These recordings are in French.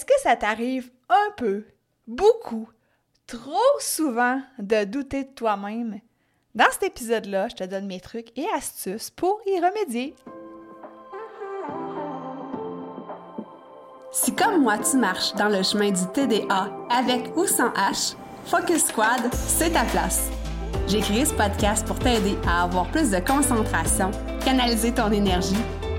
Est-ce que ça t'arrive un peu, beaucoup, trop souvent de douter de toi-même? Dans cet épisode-là, je te donne mes trucs et astuces pour y remédier. Si comme moi tu marches dans le chemin du TDA avec ou sans H, Focus Squad, c'est ta place. J'ai créé ce podcast pour t'aider à avoir plus de concentration, canaliser ton énergie,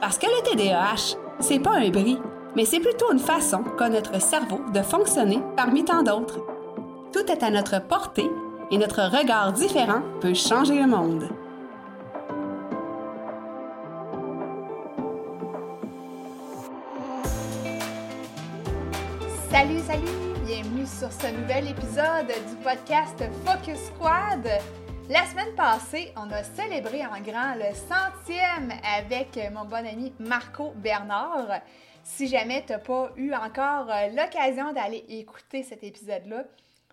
Parce que le TDAH, c'est pas un bris, mais c'est plutôt une façon qu'a notre cerveau de fonctionner parmi tant d'autres. Tout est à notre portée et notre regard différent peut changer le monde. Salut, salut! Bienvenue sur ce nouvel épisode du podcast Focus Squad. La semaine passée, on a célébré en grand le centième avec mon bon ami Marco Bernard. Si jamais tu n'as pas eu encore euh, l'occasion d'aller écouter cet épisode-là,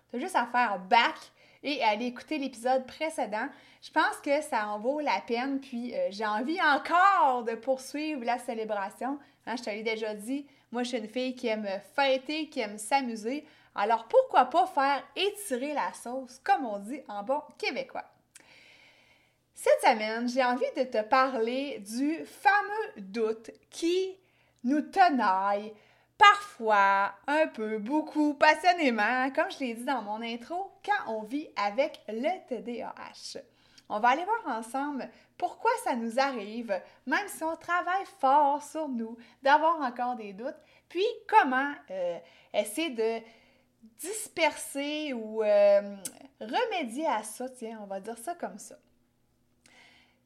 tu as juste à faire back et aller écouter l'épisode précédent. Je pense que ça en vaut la peine, puis euh, j'ai envie encore de poursuivre la célébration. Hein, je te l'ai déjà dit, moi je suis une fille qui aime fêter, qui aime s'amuser. Alors pourquoi pas faire étirer la sauce, comme on dit en bon québécois? Cette semaine, j'ai envie de te parler du fameux doute qui nous tenaille parfois, un peu, beaucoup, passionnément, comme je l'ai dit dans mon intro, quand on vit avec le TDAH. On va aller voir ensemble pourquoi ça nous arrive, même si on travaille fort sur nous, d'avoir encore des doutes, puis comment euh, essayer de disperser ou euh, remédier à ça, tiens, on va dire ça comme ça.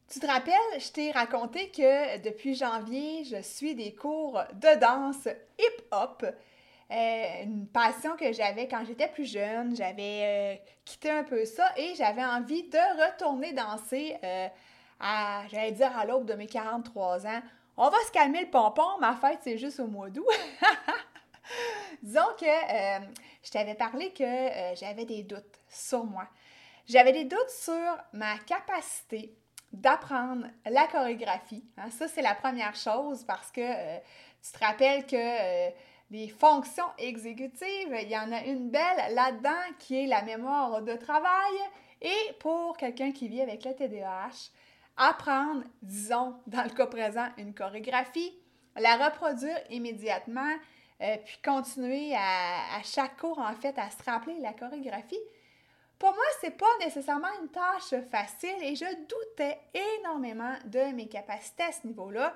Tu te rappelles, je t'ai raconté que depuis janvier, je suis des cours de danse hip-hop. Euh, une passion que j'avais quand j'étais plus jeune. J'avais euh, quitté un peu ça et j'avais envie de retourner danser à, j'allais dire, à l'aube de mes 43 ans. On va se calmer le pompon, ma fête, c'est juste au mois d'août. Disons que je t'avais parlé que euh, j'avais des doutes sur moi. J'avais des doutes sur ma capacité d'apprendre la chorégraphie. Hein. Ça, c'est la première chose parce que euh, tu te rappelles que les fonctions exécutives, il y en a une belle là-dedans qui est la mémoire de travail. Et pour quelqu'un qui vit avec le TDAH, apprendre, disons, dans le cas présent, une chorégraphie, la reproduire immédiatement, euh, puis continuer à, chaque cours, en fait, à se rappeler la chorégraphie. Pour moi, c'est pas nécessairement une tâche facile et je doutais énormément de mes capacités à ce niveau-là.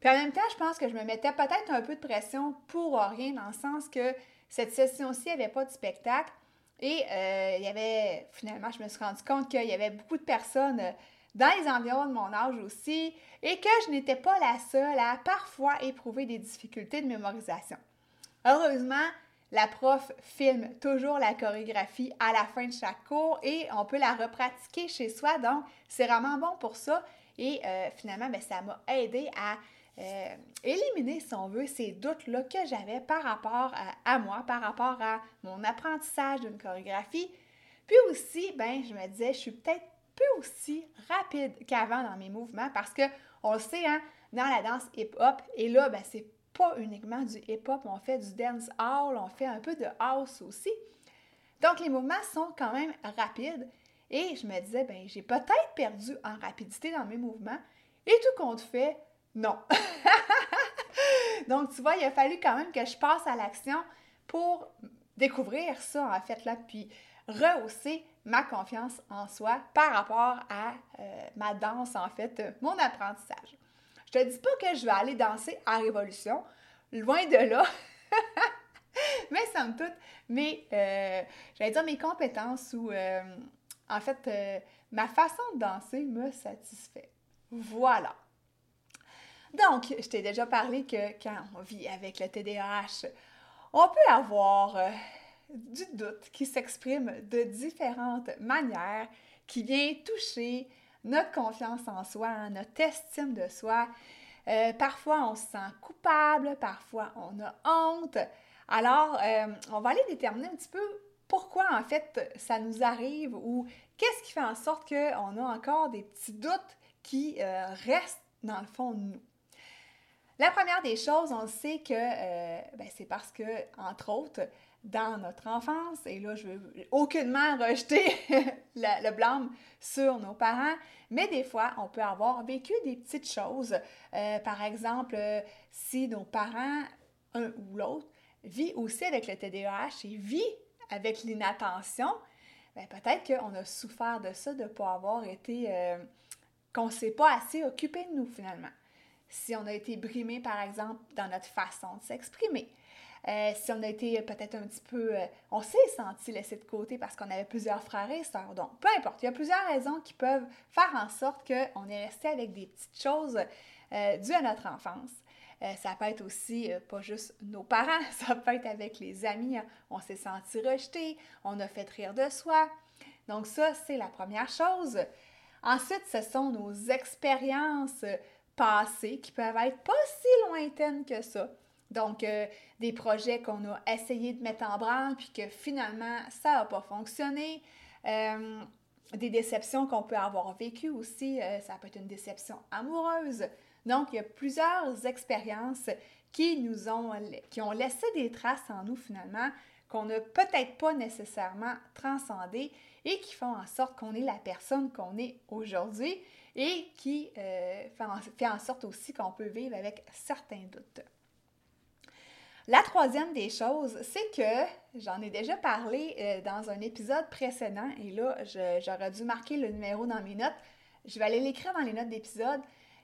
Puis en même temps, je pense que je me mettais peut-être un peu de pression pour rien, dans le sens que cette session-ci n'avait pas de spectacle. Et euh, il y avait, finalement, je me suis rendu compte qu'il y avait beaucoup de personnes dans les environs de mon âge aussi, et que je n'étais pas la seule à parfois éprouver des difficultés de mémorisation. Heureusement, la prof filme toujours la chorégraphie à la fin de chaque cours et on peut la repratiquer chez soi, donc c'est vraiment bon pour ça. Et euh, finalement, ben, ça m'a aidé à euh, éliminer, si on veut, ces doutes-là que j'avais par rapport à, moi, par rapport à mon apprentissage d'une chorégraphie. Puis aussi, ben, je me disais, je suis peut-être aussi rapide qu'avant dans mes mouvements parce que on le sait, hein, dans la danse hip-hop, et là, ben, c'est pas uniquement du hip-hop, on fait du dance hall, on fait un peu de house aussi. Donc, les mouvements sont quand même rapides. Et je me disais, ben, j'ai peut-être perdu en rapidité dans mes mouvements. Et tout compte fait, non. Donc, tu vois, il a fallu quand même que je passe à l'action pour découvrir ça, en fait, là, puis rehausser ma confiance en soi par rapport à euh, ma danse, en fait, euh, mon apprentissage. Je te dis pas que je vais aller danser à Révolution, loin de là. mais somme toute, mais euh, j'allais dire mes compétences ou en fait ma façon de danser me satisfait. Voilà. Donc, je t'ai déjà parlé que quand on vit avec le TDAH, on peut avoir euh, du doute qui s'exprime de différentes manières, qui vient toucher notre confiance en soi, notre estime de soi. Euh, parfois, on se sent coupable, parfois, on a honte. Alors, euh, on va aller déterminer un petit peu pourquoi, en fait, ça nous arrive ou qu'est-ce qui fait en sorte qu'on a encore des petits doutes qui restent dans le fond de nous. La première des choses, on sait que euh, ben, c'est parce que, entre autres, dans notre enfance, et là, je veux aucunement rejeter le blâme sur nos parents, mais des fois, on peut avoir vécu des petites choses. Euh, par exemple, si nos parents, un ou l'autre, vit aussi avec le TDAH et vit avec l'inattention, ben, peut-être qu'on a souffert de ça, de ne pas avoir été, euh, qu'on ne s'est pas assez occupé de nous finalement si on a été brimé, par exemple, dans notre façon de s'exprimer. Euh, si on a été peut-être un petit peu, euh, on s'est senti laissé de côté parce qu'on avait plusieurs frères et sœurs. Donc, peu importe, il y a plusieurs raisons qui peuvent faire en sorte qu'on est resté avec des petites choses euh, dues à notre enfance. ça peut être aussi pas juste nos parents, ça peut être avec les amis. On s'est senti rejeté, on a fait rire de soi. Donc ça, c'est la première chose. Ensuite, ce sont nos expériences passées qui peuvent être pas si lointaines que ça. Donc, euh, des projets qu'on a essayé de mettre en branle, puis que finalement, ça n'a pas fonctionné. Euh, des déceptions qu'on peut avoir vécues aussi, euh, ça peut être une déception amoureuse. Donc, il y a plusieurs expériences qui nous ont, qui ont laissé des traces en nous finalement, qu'on n'a peut-être pas nécessairement transcendées et qui font en sorte qu'on est la personne qu'on est aujourd'hui et qui fait, en, sorte aussi qu'on peut vivre avec certains doutes. La troisième des choses, c'est que j'en ai déjà parlé euh, dans un épisode précédent et là, j'aurais dû marquer le numéro dans mes notes. Je vais aller l'écrire dans les notes d'épisode.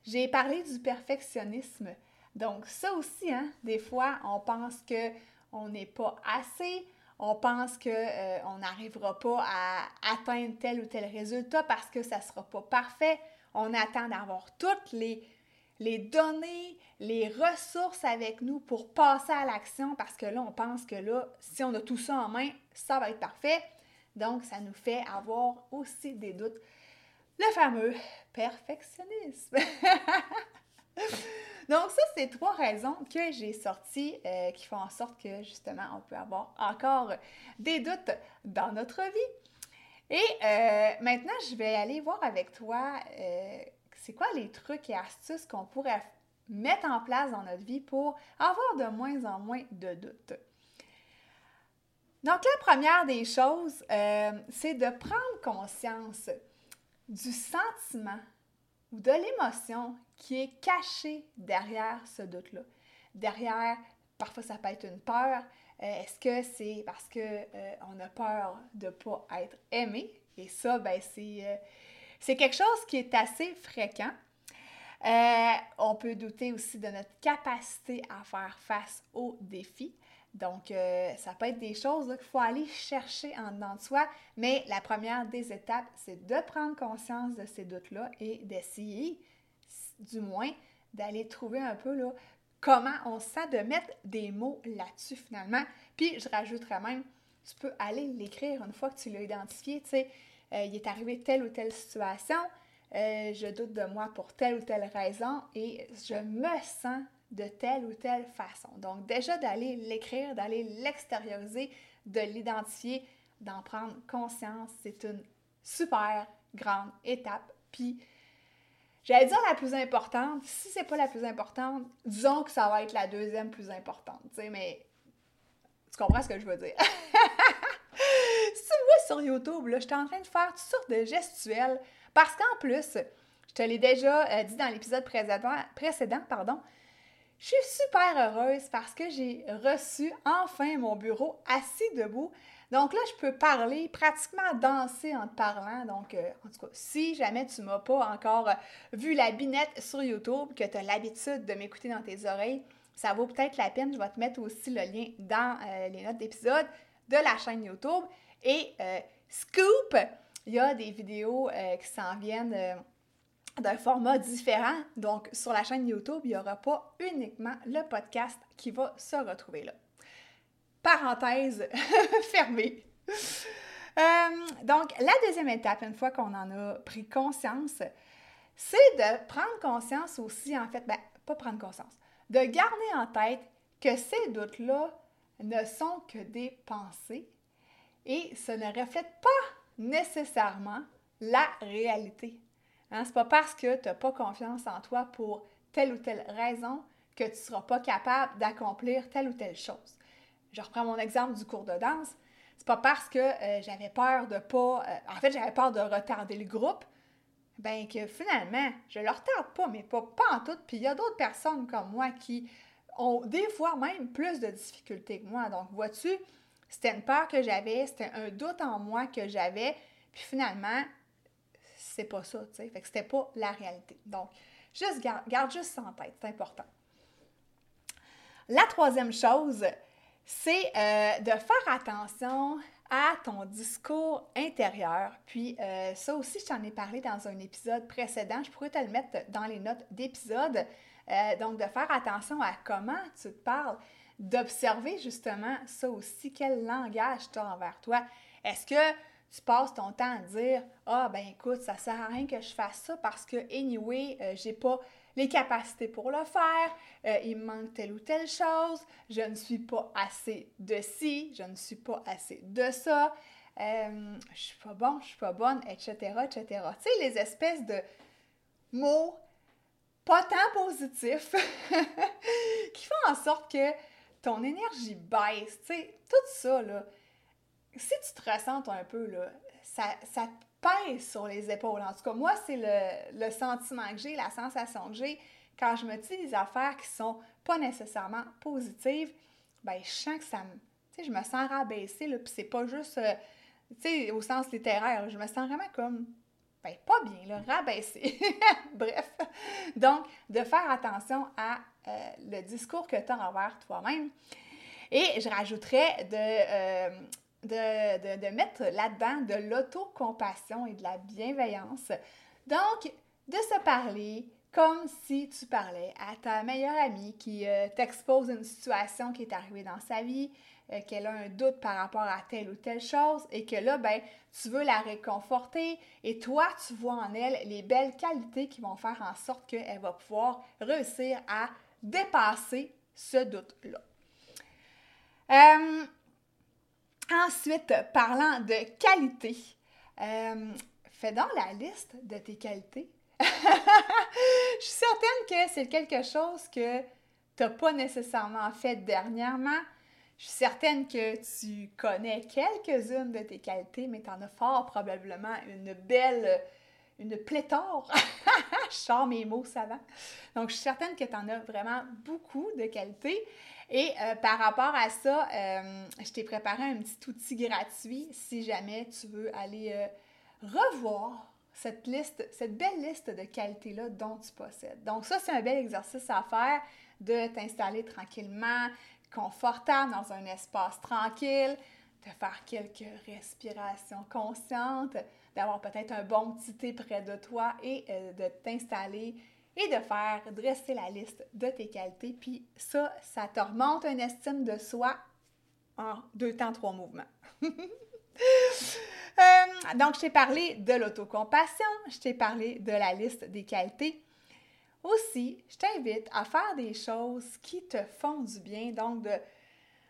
J'ai parlé du perfectionnisme. Donc ça aussi, hein, des fois, on pense que on n'est pas assez, on pense qu'on euh, n'arrivera pas à atteindre tel ou tel résultat parce que ça ne sera pas parfait on attend d'avoir toutes les, les données, les ressources avec nous pour passer à l'action parce que là, on pense que là, si on a tout ça en main, ça va être parfait. Donc, ça nous fait avoir aussi des doutes. Le fameux perfectionnisme. Donc, ça, c'est trois raisons que j'ai sorties euh, qui font en sorte que, justement, on peut avoir encore des doutes dans notre vie. Et euh, maintenant, je vais aller voir avec toi, euh, c'est quoi les trucs et astuces qu'on pourrait mettre en place dans notre vie pour avoir de moins en moins de doutes? Donc, la première des choses, euh, c'est de prendre conscience du sentiment ou de l'émotion qui est cachée derrière ce doute-là. Derrière, parfois ça peut être une peur, euh, est-ce que c'est parce qu'on euh, a peur de ne pas être aimé? Et ça, ben, euh, c'est, quelque chose qui est assez fréquent. on peut douter aussi de notre capacité à faire face aux défis. Donc, ça peut être des choses qu'il faut aller chercher en dedans de soi, mais la première des étapes, c'est de prendre conscience de ces doutes-là et d'essayer, du moins, d'aller trouver un peu là, comment on sent, de mettre des mots là-dessus finalement. Puis je rajouterais même, tu peux aller l'écrire une fois que tu l'as identifié, tu sais, euh, il est arrivé telle ou telle situation, euh, je doute de moi pour telle ou telle raison et je me sens de telle ou telle façon. Donc déjà d'aller l'écrire, d'aller l'extérioriser, de l'identifier, d'en prendre conscience, c'est une super grande étape. Puis J'allais dire la plus importante. Si c'est pas la plus importante, disons que ça va être la deuxième plus importante. Tu sais, mais tu comprends ce que je veux dire? si tu me vois sur YouTube, là, je suis en train de faire toutes sortes de gestuels parce qu'en plus, je te l'ai déjà euh, dit dans l'épisode précédent, pardon, je suis super heureuse parce que j'ai reçu enfin mon bureau assis debout. Donc là, je peux parler, pratiquement danser en te parlant. Donc, euh, en tout cas, si jamais tu m'as pas encore euh, vu la binette sur YouTube, que tu as l'habitude de m'écouter dans tes oreilles, ça vaut peut-être la peine. Je vais te mettre aussi le lien dans les notes d'épisode de la chaîne YouTube. Et Scoop, il y a des vidéos qui s'en viennent d'un format différent. Donc, sur la chaîne YouTube, il n'y aura pas uniquement le podcast qui va se retrouver là. Parenthèse fermée. Euh, donc, la deuxième étape, une fois qu'on en a pris conscience, c'est de prendre conscience aussi, en fait, ben, pas prendre conscience, de garder en tête que ces doutes-là ne sont que des pensées et ce ne reflète pas nécessairement la réalité. Hein? Ce n'est pas parce que tu n'as pas confiance en toi pour telle ou telle raison que tu ne seras pas capable d'accomplir telle ou telle chose. Je reprends mon exemple du cours de danse. C'est pas parce que euh, j'avais peur de pas. Euh, en fait, j'avais peur de retarder le groupe, ben que finalement, je le retarde pas, mais pas, pas en tout. Puis il y a d'autres personnes comme moi qui ont des fois même plus de difficultés que moi. Donc, vois-tu, c'était une peur que j'avais, c'était un doute en moi que j'avais, puis finalement, c'est pas ça, tu sais. Fait que c'était pas la réalité. Donc, juste garde, garde juste ça en tête, c'est important. La troisième chose, c'est euh, de faire attention à ton discours intérieur. Puis euh, ça aussi, je t'en ai parlé dans un épisode précédent. Je pourrais te le mettre dans les notes d'épisode. Euh, donc, de faire attention à comment tu te parles, d'observer justement ça aussi, quel langage tu as envers toi? Est-ce que tu passes ton temps à dire Ah, ben écoute, ça sert à rien que je fasse ça parce que, anyway, euh, j'ai pas les capacités pour le faire, euh, il me manque telle ou telle chose, je ne suis pas assez de ci, je ne suis pas assez de ça, euh, je suis pas bon, je suis pas bonne, etc., etc. Tu sais, les espèces de mots pas tant positifs qui font en sorte que ton énergie baisse, tu sais, tout ça, là, si tu te ressens un peu, là, ça, ça te pèse sur les épaules. En tout cas, moi, c'est le, sentiment que j'ai, la sensation que j'ai quand je me dis des affaires qui sont pas nécessairement positives. Ben, je sens que ça me. Tu sais, je me sens rabaissée, là, puis c'est pas juste. Euh, tu sais, au sens littéraire, je me sens vraiment comme. Ben, pas bien, là, rabaissée. Bref. Donc, de faire attention à euh, le discours que tu as envers toi-même. Et je rajouterais de. Euh, de, mettre là-dedans de l'autocompassion et de la bienveillance. Donc, de se parler comme si tu parlais à ta meilleure amie qui euh, t'expose une situation qui est arrivée dans sa vie, euh, qu'elle a un doute par rapport à telle ou telle chose et que là, ben, tu veux la réconforter et toi, tu vois en elle les belles qualités qui vont faire en sorte qu'elle va pouvoir réussir à dépasser ce doute-là. Euh, Ensuite, parlant de qualité, euh, fais donc la liste de tes qualités. je suis certaine que c'est quelque chose que tu n'as pas nécessairement fait dernièrement. Je suis certaine que tu connais quelques-unes de tes qualités, mais tu en as fort probablement une belle, une pléthore. je sors mes mots savants. Donc, je suis certaine que tu en as vraiment beaucoup de qualités. Et euh, par rapport à ça, euh, je t'ai préparé un petit outil gratuit si jamais tu veux aller euh, revoir cette liste, cette belle liste de qualités-là dont tu possèdes. Donc ça, c'est un bel exercice à faire de t'installer tranquillement, confortable dans un espace tranquille, de faire quelques respirations conscientes, d'avoir peut-être un bon petit thé près de toi et de t'installer et de faire dresser la liste de tes qualités. Puis ça, ça te remonte une estime de soi en deux temps, trois mouvements. Euh, donc, je t'ai parlé de l'autocompassion, je t'ai parlé de la liste des qualités. Aussi, je t'invite à faire des choses qui te font du bien, donc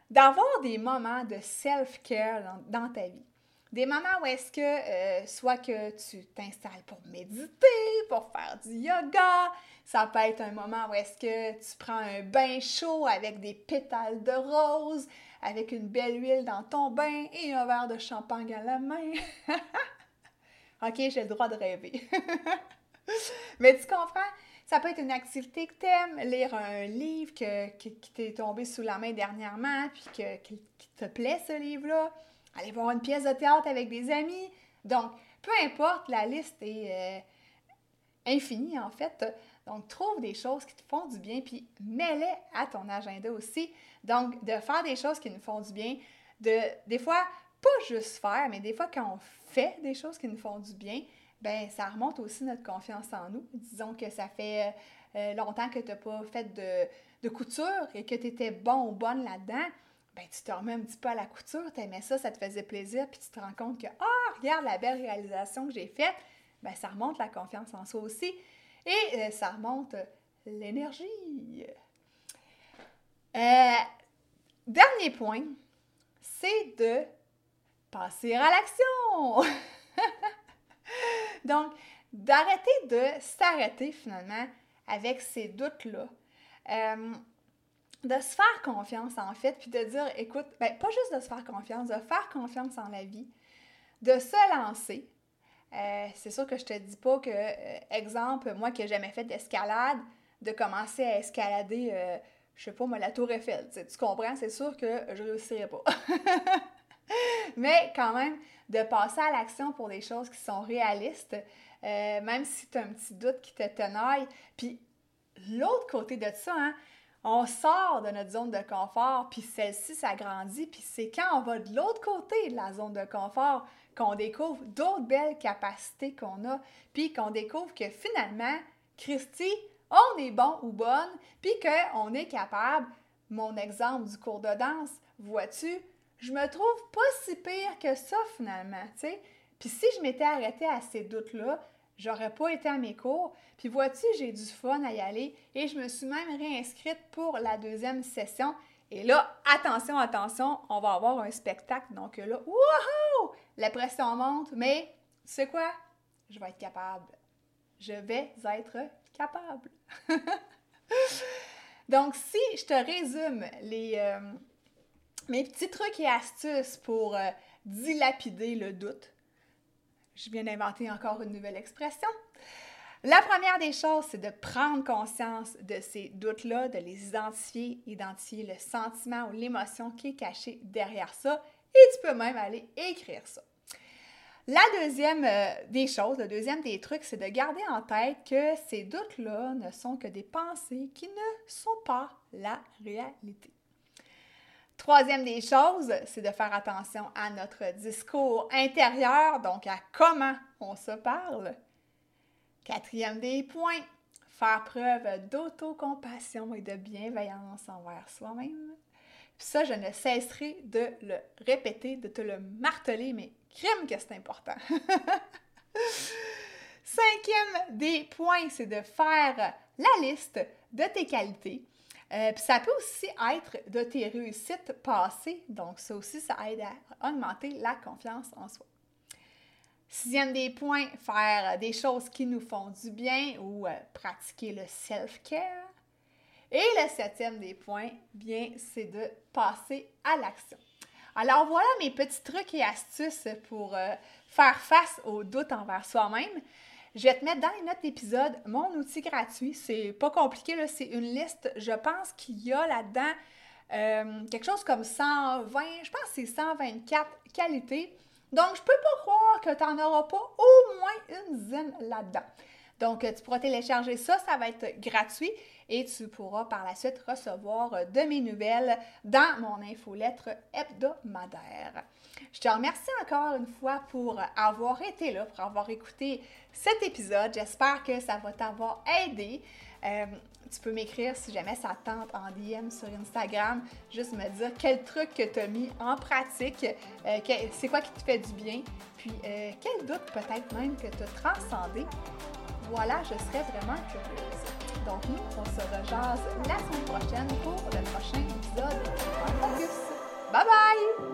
d'avoir des moments de self-care dans ta vie. Des moments où est-ce que, euh, soit que tu t'installes pour méditer, pour faire du yoga, ça peut être un moment où est-ce que tu prends un bain chaud avec des pétales de rose, avec une belle huile dans ton bain et un verre de champagne à la main. ok, j'ai le droit de rêver. Mais tu comprends? Ça peut être une activité que tu aimes, lire un livre qui t'est tombé sous la main dernièrement, puis que, qui te plaît ce livre-là aller voir une pièce de théâtre avec des amis. Donc, peu importe, la liste est euh, infinie en fait. Donc, trouve des choses qui te font du bien, puis mets-les à ton agenda aussi. Donc, de faire des choses qui nous font du bien, de des fois, pas juste faire, mais des fois quand on fait des choses qui nous font du bien, ben ça remonte aussi notre confiance en nous. Disons que ça fait euh, longtemps que tu n'as pas fait de, de, couture et que tu étais bon ou bonne là-dedans. Ben, tu te remets un petit peu à la couture, tu aimais ça, ça te faisait plaisir, puis tu te rends compte que, ah, oh, regarde la belle réalisation que j'ai faite, ben, ça remonte la confiance en soi aussi. Et euh, ça remonte l'énergie. Euh, dernier point, c'est de passer à l'action. Donc, d'arrêter de s'arrêter finalement avec ces doutes-là. Euh, de se faire confiance en fait, puis de dire, écoute, ben, pas juste de se faire confiance, de faire confiance en la vie, de se lancer. Euh, c'est sûr que je te dis pas que, euh, exemple, moi qui n'ai jamais fait d'escalade, de commencer à escalader, je sais pas moi, la tour Eiffel. Tu comprends? C'est sûr que je réussirais pas. Mais quand même, de passer à l'action pour des choses qui sont réalistes, euh, même si tu as un petit doute qui te tenaille. Puis l'autre côté de ça, hein, on sort de notre zone de confort, puis celle-ci s'agrandit, puis c'est quand on va de l'autre côté de la zone de confort qu'on découvre d'autres belles capacités qu'on a, puis qu'on découvre que finalement, Christy, on est bon ou bonne, puis qu'on est capable, mon exemple du cours de danse, vois-tu, je me trouve pas si pire que ça finalement, tu sais. Puis si je m'étais arrêtée à ces doutes-là, j'aurais pas été à mes cours. Puis vois-tu, j'ai du fun à y aller et je me suis même réinscrite pour la deuxième session. Et là, attention, attention, on va avoir un spectacle. Donc là, wouhou! La pression monte, mais tu sais quoi? Je vais être capable. Je vais être capable. Donc, si je te résume les, euh, mes petits trucs et astuces pour euh, dilapider le doute. Je viens d'inventer encore une nouvelle expression. La première des choses, c'est de prendre conscience de ces doutes-là, de les identifier, identifier le sentiment ou l'émotion qui est cachée derrière ça, et tu peux même aller écrire ça. La deuxième euh, des choses, le deuxième des trucs, c'est de garder en tête que ces doutes-là ne sont que des pensées qui ne sont pas la réalité. Troisième des choses, c'est de faire attention à notre discours intérieur, donc à comment on se parle. Quatrième des points, faire preuve d'autocompassion et de bienveillance envers soi-même. ça, je ne cesserai de le répéter, de te le marteler, mais crime que c'est important. Cinquième des points, c'est de faire la liste de tes qualités euh, puis ça peut aussi être de tes réussites passées, donc ça aussi, ça aide à augmenter la confiance en soi. Sixième des points, faire des choses qui nous font du bien ou euh, pratiquer le self-care. Et le septième des points, bien, c'est de passer à l'action. Alors voilà mes petits trucs et astuces pour euh, faire face aux doutes envers soi-même. Je vais te mettre dans les notes d'épisode mon outil gratuit. C'est pas compliqué, c'est une liste. Je pense qu'il y a là-dedans euh, quelque chose comme 120, je pense que c'est 124 qualités. Donc, je peux pas croire que tu n'en auras pas au moins une dizaine là-dedans. Donc, tu pourras télécharger ça, ça va être gratuit et tu pourras par la suite recevoir de mes nouvelles dans mon infolettre hebdomadaire. Je te remercie encore une fois pour avoir été là, pour avoir écouté cet épisode. J'espère que ça va t'avoir aidé. Euh, tu peux m'écrire si jamais ça tente en DM sur Instagram, juste me dire quel truc que tu as mis en pratique, euh, c'est quoi qui te fait du bien, puis euh, quel doute peut-être même que tu as transcendé. Voilà, je serais vraiment curieuse. Donc nous, on se rejase la semaine prochaine pour le prochain épisode de Focus. Bye bye!